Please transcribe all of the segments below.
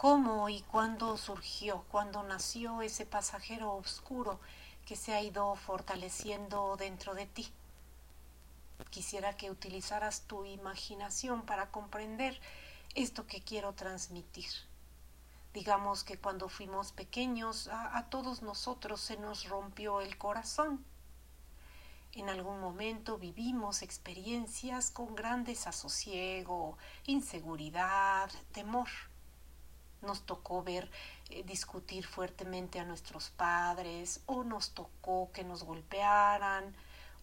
cómo y cuándo surgió, cuándo nació ese pasajero oscuro que se ha ido fortaleciendo dentro de ti. Quisiera que utilizaras tu imaginación para comprender esto que quiero transmitir. Digamos que cuando fuimos pequeños a, todos nosotros se nos rompió el corazón. En algún momento vivimos experiencias con gran desasosiego, inseguridad, temor. Nos tocó ver eh, discutir fuertemente a nuestros padres o nos tocó que nos golpearan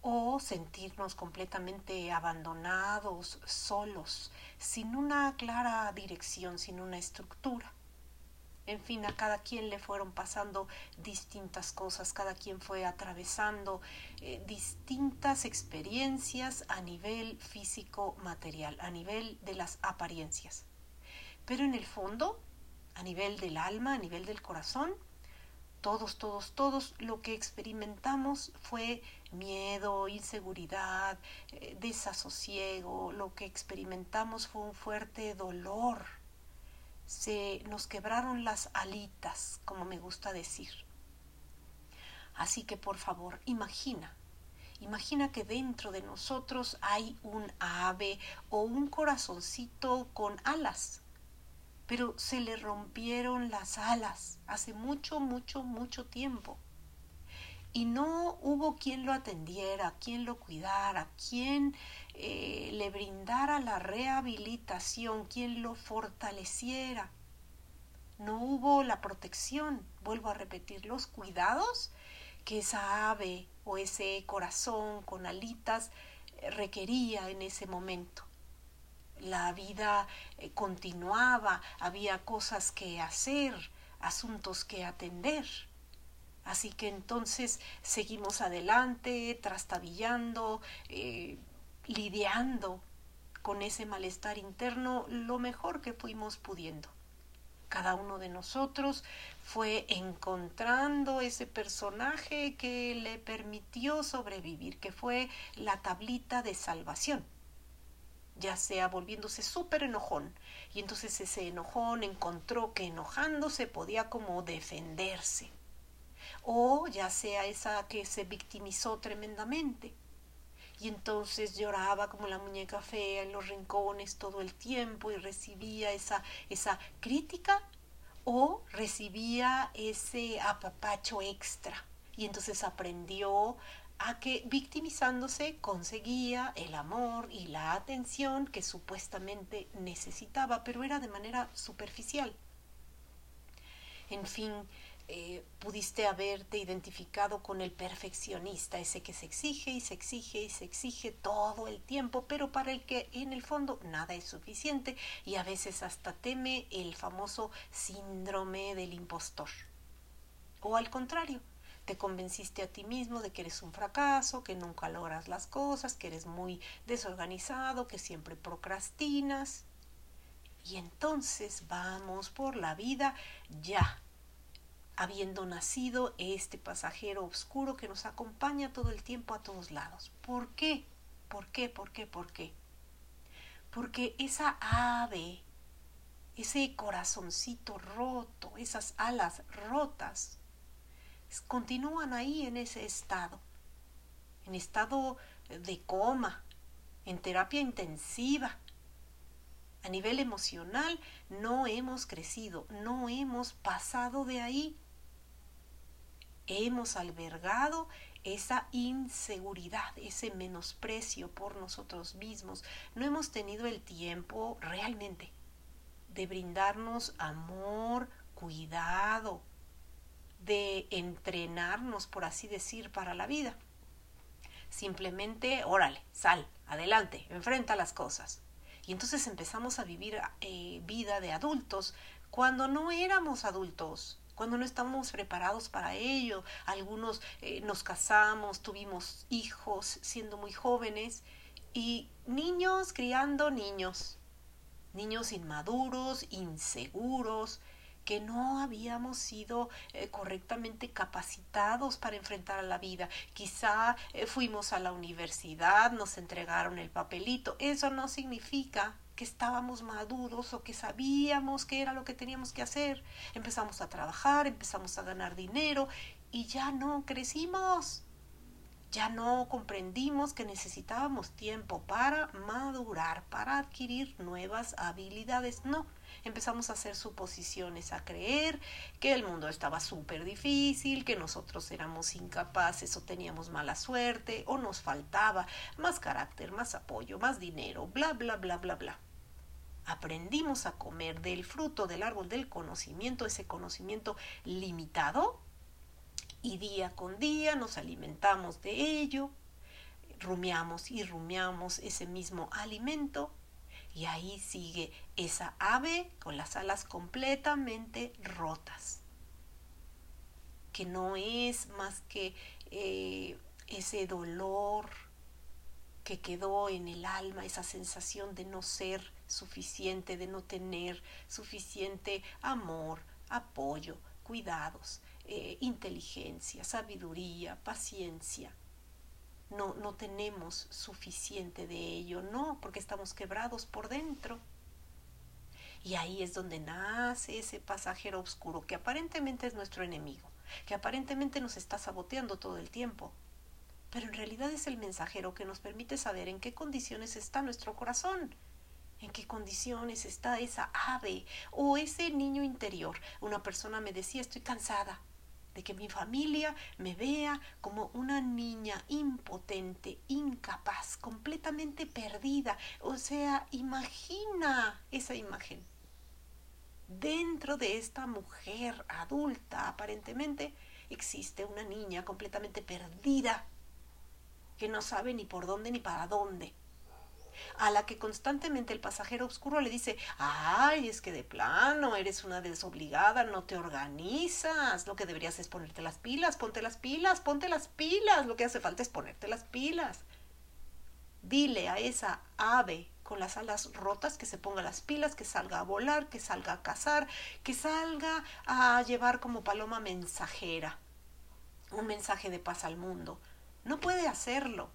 o sentirnos completamente abandonados, solos, sin una clara dirección, sin una estructura. En fin, a cada quien le fueron pasando distintas cosas, cada quien fue atravesando eh, distintas experiencias a nivel físico material, a nivel de las apariencias. Pero en el fondo, a nivel del alma, a nivel del corazón, todos, todos, todos. Lo que experimentamos fue miedo, inseguridad, eh, desasosiego, lo que experimentamos fue un fuerte dolor. Se nos quebraron las alitas, como me gusta decir. Así que por favor, imagina, imagina que dentro de nosotros hay un ave o un corazoncito con alas, pero se le rompieron las alas hace mucho, mucho, mucho tiempo. Y no hubo quien lo atendiera, quien lo cuidara, quien eh, le brindara la rehabilitación, quien lo fortaleciera. No hubo la protección, vuelvo a repetir, los cuidados que esa ave o ese corazón con alitas eh, requería en ese momento. La vida eh, continuaba, había cosas que hacer, asuntos que atender. Así que entonces seguimos adelante, trastabillando, lidiando con ese malestar interno lo mejor que fuimos pudiendo. Cada uno de nosotros fue encontrando ese personaje que le permitió sobrevivir, que fue la tablita de salvación ya sea volviéndose súper enojón. Y entonces ese enojón encontró que enojándose podía como defenderse. O ya sea esa que se victimizó tremendamente y entonces lloraba como la muñeca fea en los rincones todo el tiempo y recibía esa, esa crítica o recibía ese apapacho extra y entonces aprendió a que victimizándose conseguía el amor y la atención que supuestamente necesitaba, pero era de manera superficial. En fin, eh, pudiste haberte identificado con el perfeccionista, ese que se exige y se exige y se exige todo el tiempo, pero para el que en el fondo nada es suficiente y a veces hasta teme el famoso síndrome del impostor. O al contrario, te convenciste a ti mismo de que eres un fracaso, que nunca logras las cosas, que eres muy desorganizado, que siempre procrastinas. Y entonces vamos por la vida ya habiendo nacido este pasajero oscuro que nos acompaña todo el tiempo a todos lados. ¿Por qué? ¿Por qué? ¿Por qué? ¿Por qué? Porque esa ave, ese corazoncito roto, esas alas rotas, continúan ahí en ese estado, en estado de coma, en terapia intensiva, a nivel emocional no hemos crecido, no hemos pasado de ahí hemos albergado esa inseguridad, ese menosprecio por nosotros mismos. No hemos tenido el tiempo realmente de brindarnos amor, cuidado, de entrenarnos, por así decir, para la vida. Simplemente, órale, sal, adelante, enfrenta las cosas. Y entonces empezamos a vivir eh, vida de adultos cuando no éramos adultos cuando no estamos preparados para ello. Algunos eh, nos casamos, tuvimos hijos siendo muy jóvenes y niños criando niños, niños inmaduros, inseguros, que no habíamos sido eh, correctamente capacitados para enfrentar a la vida. Quizá eh, fuimos a la universidad, nos entregaron el papelito. Eso no significa que estábamos maduros o que sabíamos qué era lo que teníamos que hacer. Empezamos a trabajar, empezamos a ganar dinero y ya no crecimos. Ya no comprendimos que necesitábamos tiempo para madurar, para adquirir nuevas habilidades. No, empezamos a hacer suposiciones, a creer que el mundo estaba súper difícil, que nosotros éramos incapaces o teníamos mala suerte o nos faltaba más carácter, más apoyo, más dinero, bla, bla, bla, bla, bla. Aprendimos a comer del fruto del árbol del conocimiento, ese conocimiento limitado, y día con día nos alimentamos de ello, rumiamos y rumiamos ese mismo alimento y ahí sigue esa ave con las alas completamente rotas, que no es más que eh, ese dolor que quedó en el alma, esa sensación de no ser suficiente, de no tener suficiente amor, apoyo, cuidados, eh, inteligencia, sabiduría, paciencia. No, no tenemos suficiente de ello, no, porque estamos quebrados por dentro. Y ahí es donde nace ese pasajero oscuro que aparentemente es nuestro enemigo, que aparentemente nos está saboteando todo el tiempo, pero en realidad es el mensajero que nos permite saber en qué condiciones está nuestro corazón, en qué condiciones está esa ave o ese niño interior. Una persona me decía, estoy cansada, de que mi familia me vea como una niña impotente, incapaz, completamente perdida. O sea, imagina esa imagen. Dentro de esta mujer adulta, aparentemente, existe una niña completamente perdida, que no sabe ni por dónde ni para dónde a la que constantemente el pasajero oscuro le dice, ay, es que de plano eres una desobligada, no te organizas, lo que deberías es ponerte las pilas, ponte las pilas, ponte las pilas, lo que hace falta es ponerte las pilas. Dile a esa ave con las alas rotas que se ponga las pilas, que salga a volar, que salga a cazar, que salga a llevar como paloma mensajera un mensaje de paz al mundo. No puede hacerlo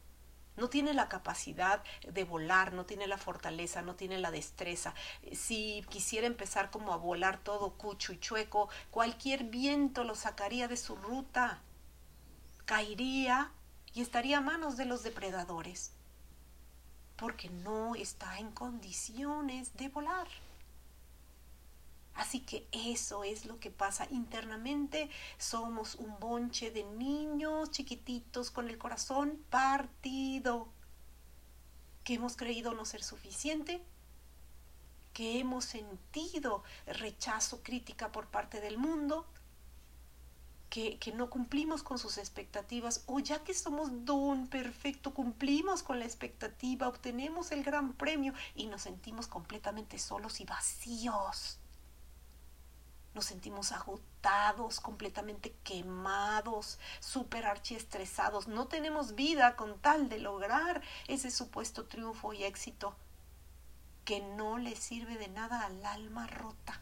no tiene la capacidad de volar, no tiene la fortaleza, no tiene la destreza. Si quisiera empezar como a volar todo cucho y chueco, cualquier viento lo sacaría de su ruta, caería y estaría a manos de los depredadores, porque no está en condiciones de volar. Así que eso es lo que pasa internamente. Somos un bonche de niños chiquititos con el corazón partido, que hemos creído no ser suficiente, que hemos sentido rechazo, crítica por parte del mundo, que, que, no cumplimos con sus expectativas, o ya que somos don perfecto, cumplimos con la expectativa, obtenemos el gran premio y nos sentimos completamente solos y vacíos nos sentimos agotados, completamente quemados, súper archiestresados. No tenemos vida con tal de lograr ese supuesto triunfo y éxito que no le sirve de nada al alma rota.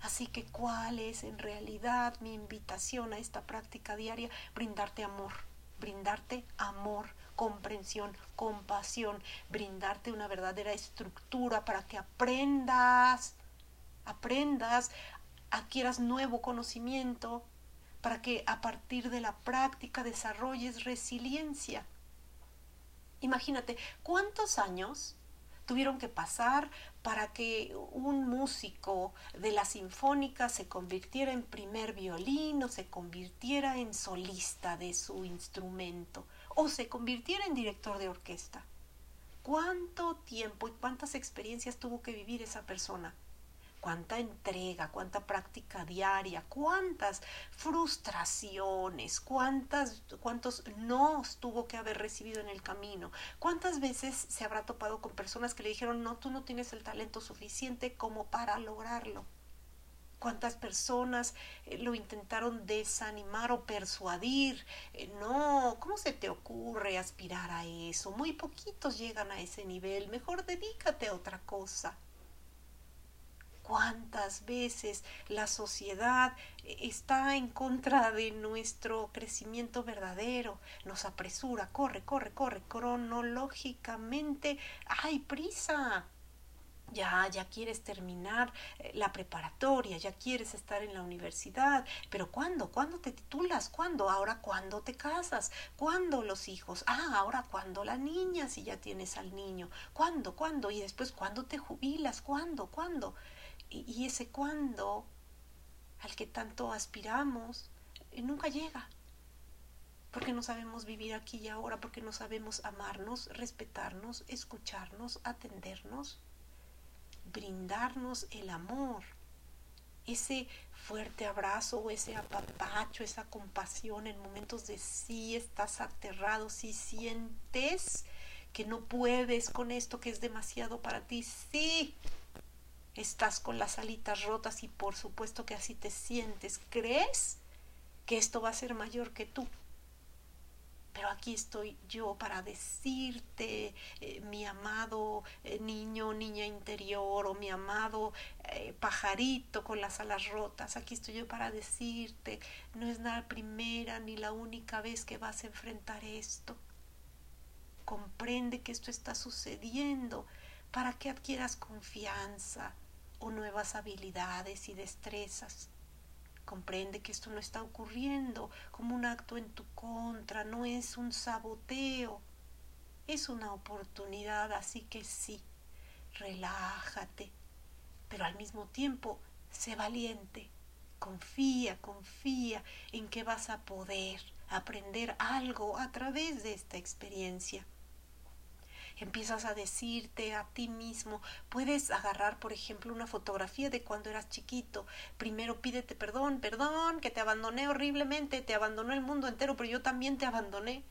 Así que, ¿cuál es en realidad mi invitación a esta práctica diaria? Brindarte amor, brindarte amor, comprensión, compasión, brindarte una verdadera estructura para que aprendas aprendas, adquieras nuevo conocimiento, para que a partir de la práctica desarrolles resiliencia. Imagínate, ¿cuántos años tuvieron que pasar para que un músico de la sinfónica se convirtiera en primer violín o se convirtiera en solista de su instrumento o se convirtiera en director de orquesta? ¿Cuánto tiempo y cuántas experiencias tuvo que vivir esa persona? Cuánta entrega, cuánta práctica diaria, cuántas frustraciones, cuántas, cuántos no tuvo que haber recibido en el camino, cuántas veces se habrá topado con personas que le dijeron, no, tú no tienes el talento suficiente como para lograrlo. Cuántas personas eh, lo intentaron desanimar o persuadir. Eh, no, ¿cómo se te ocurre aspirar a eso? Muy poquitos llegan a ese nivel. Mejor dedícate a otra cosa cuántas veces la sociedad está en contra de nuestro crecimiento verdadero, nos apresura, corre, corre, corre, cronológicamente hay prisa. Ya, ya quieres terminar eh, la preparatoria, ya quieres estar en la universidad, pero ¿cuándo? ¿Cuándo te titulas? ¿Cuándo? Ahora, ¿cuándo te casas? ¿Cuándo los hijos? Ah, ahora, ¿cuándo la niña si ya tienes al niño? ¿Cuándo? ¿Cuándo? Y después, ¿cuándo te jubilas? ¿Cuándo? ¿Cuándo? Y, ese cuándo al que tanto aspiramos eh, nunca llega. Porque no sabemos vivir aquí y ahora, porque no sabemos amarnos, respetarnos, escucharnos, atendernos, brindarnos el amor, ese fuerte abrazo ese apapacho, esa compasión en momentos de sí estás aterrado, si sientes que no puedes con esto que es demasiado para ti, sí, estás con las alitas rotas y por supuesto que así te sientes. ¿Crees que esto va a ser mayor que tú? Pero aquí estoy yo para decirte, eh, mi amado eh, niño, niña interior, o mi amado eh, pajarito con las alas rotas. Aquí estoy yo para decirte, no es la primera ni la única vez que vas a enfrentar esto. Comprende que esto está sucediendo para que adquieras confianza, o nuevas habilidades y destrezas. Comprende que esto no está ocurriendo como un acto en tu contra, no es un saboteo, es una oportunidad, así que sí, relájate, pero al mismo tiempo sé valiente, confía, confía en que vas a poder aprender algo a través de esta experiencia empiezas a decirte a ti mismo, puedes agarrar, por ejemplo, una fotografía de cuando eras chiquito, primero pídete perdón, perdón, que te abandoné horriblemente, te abandonó el mundo entero, pero yo también te abandoné.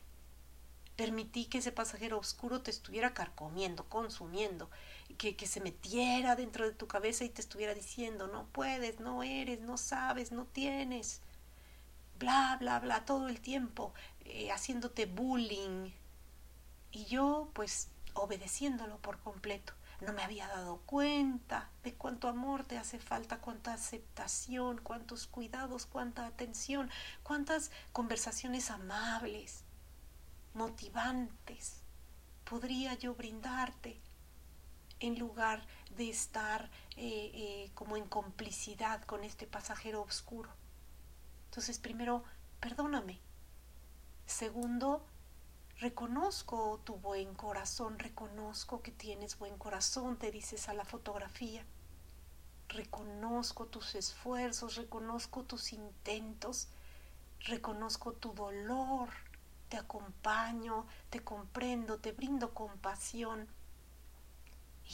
Permití que ese pasajero oscuro te estuviera carcomiendo, consumiendo, que, que se metiera dentro de tu cabeza y te estuviera diciendo, no puedes, no eres, no sabes, no tienes bla, bla, bla, todo el tiempo, eh, haciéndote bullying. Y yo, pues, obedeciéndolo por completo. No me había dado cuenta de cuánto amor te hace falta, cuánta aceptación, cuántos cuidados, cuánta atención, cuántas conversaciones amables, motivantes podría yo brindarte en lugar de estar eh, eh, como en complicidad con este pasajero oscuro. Entonces, primero, perdóname. Segundo, Reconozco tu buen corazón, reconozco que tienes buen corazón, te dices a la fotografía. Reconozco tus esfuerzos, reconozco tus intentos, reconozco tu dolor, te acompaño, te comprendo, te brindo compasión.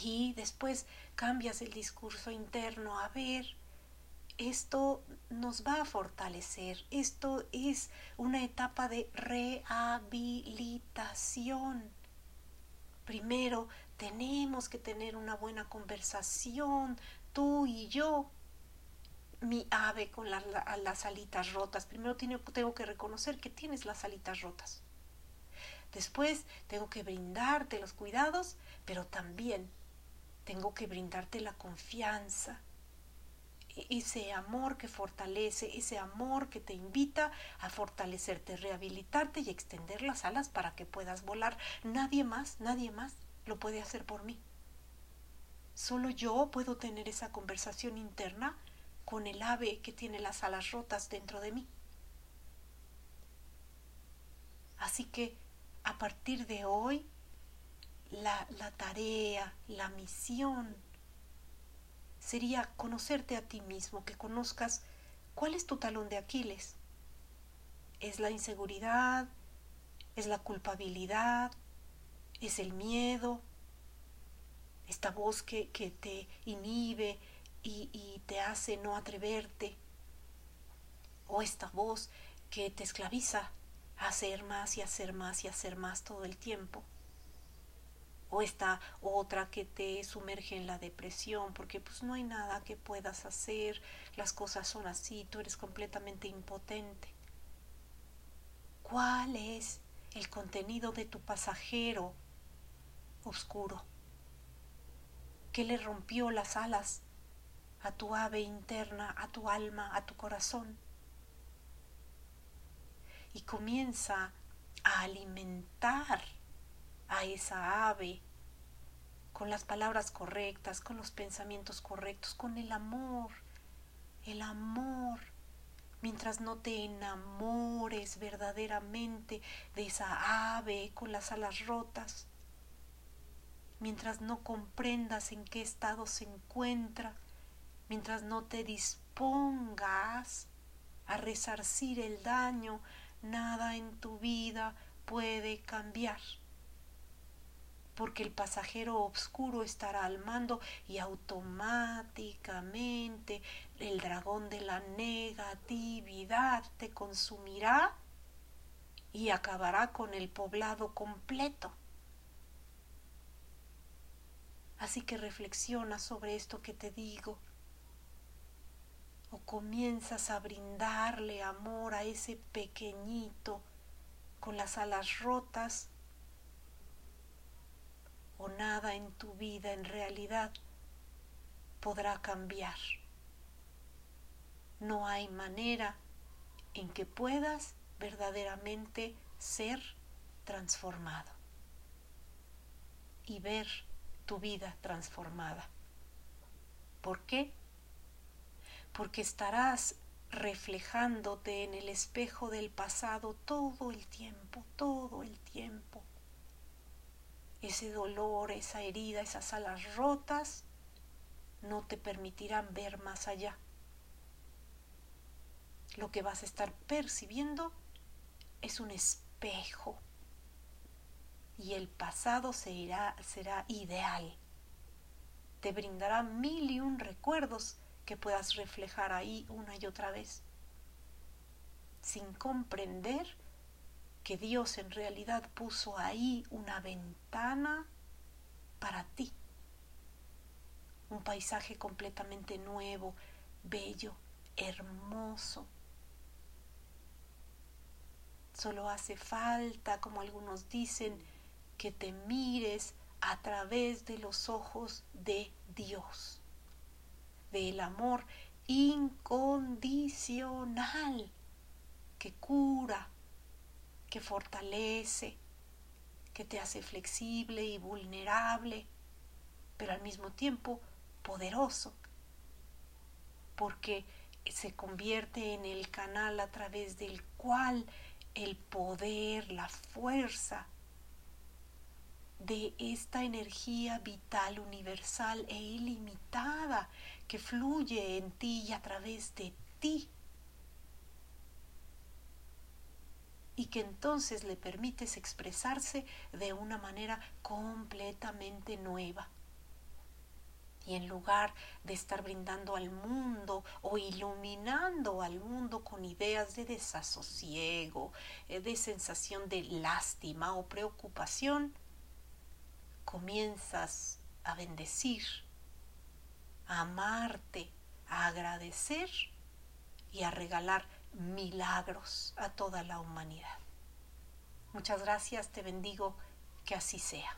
Y después cambias el discurso interno a ver, esto nos va a fortalecer. Esto es una etapa de rehabilitación. Primero, tenemos que tener una buena conversación, tú y yo. Mi ave con las alitas rotas. Primero tengo que reconocer que tienes las alitas rotas. Después tengo que brindarte los cuidados, pero también tengo que brindarte la confianza, ese amor que fortalece, ese amor que te invita a fortalecerte, rehabilitarte y extender las alas para que puedas volar. Nadie más, nadie más lo puede hacer por mí. Solo yo puedo tener esa conversación interna con el ave que tiene las alas rotas dentro de mí. Así que a partir de hoy, la, la tarea, la misión sería conocerte a ti mismo, que conozcas cuál es tu talón de Aquiles. ¿Es la inseguridad? ¿Es la culpabilidad? ¿Es el miedo? Esta voz que, que te inhibe y, y te hace no atreverte. O esta voz que te esclaviza a hacer más y hacer más y hacer más todo el tiempo o esta otra que te sumerge en la depresión porque pues no hay nada que puedas hacer, las cosas son así, tú eres completamente impotente. ¿Cuál es el contenido de tu pasajero oscuro? ¿Qué le rompió las alas a tu ave interna, a tu alma, a tu corazón. Y comienza a alimentar a esa ave con las palabras correctas, con los pensamientos correctos, con el amor, el amor. Mientras no te enamores verdaderamente de esa ave con las alas rotas, mientras no comprendas en qué estado se encuentra, mientras no te dispongas a resarcir el daño, nada en tu vida puede cambiar porque el pasajero oscuro estará al mando y automáticamente el dragón de la negatividad te consumirá y acabará con el poblado completo. Así que reflexiona sobre esto que te digo o comienzas a brindarle amor a ese pequeñito con las alas rotas o nada en tu vida en realidad podrá cambiar. No hay manera en que puedas verdaderamente ser transformado y ver tu vida transformada. ¿Por qué? Porque estarás reflejándote en el espejo del pasado todo el tiempo, todo el tiempo ese dolor, esa herida, esas alas rotas, no te permitirán ver más allá. Lo que vas a estar percibiendo es un espejo y el pasado será, ideal. Te brindará mil y un recuerdos que puedas reflejar ahí una y otra vez, sin comprender que Dios en realidad puso ahí una ventana para ti. Un paisaje completamente nuevo, bello, hermoso. Solo hace falta, como algunos dicen, que te mires a través de los ojos de Dios, del amor incondicional que cura, que fortalece, que te hace flexible y vulnerable, pero al mismo tiempo poderoso, porque se convierte en el canal a través del cual el poder, la fuerza de esta energía vital, universal e ilimitada que fluye en ti y a través de ti y que entonces le permites expresarse de una manera completamente nueva. Y en lugar de estar brindando al mundo o iluminando al mundo con ideas de desasosiego, eh, de sensación de lástima o preocupación, comienzas a bendecir, a amarte, a agradecer y a regalar milagros a toda la humanidad. Muchas gracias, te bendigo, que así sea.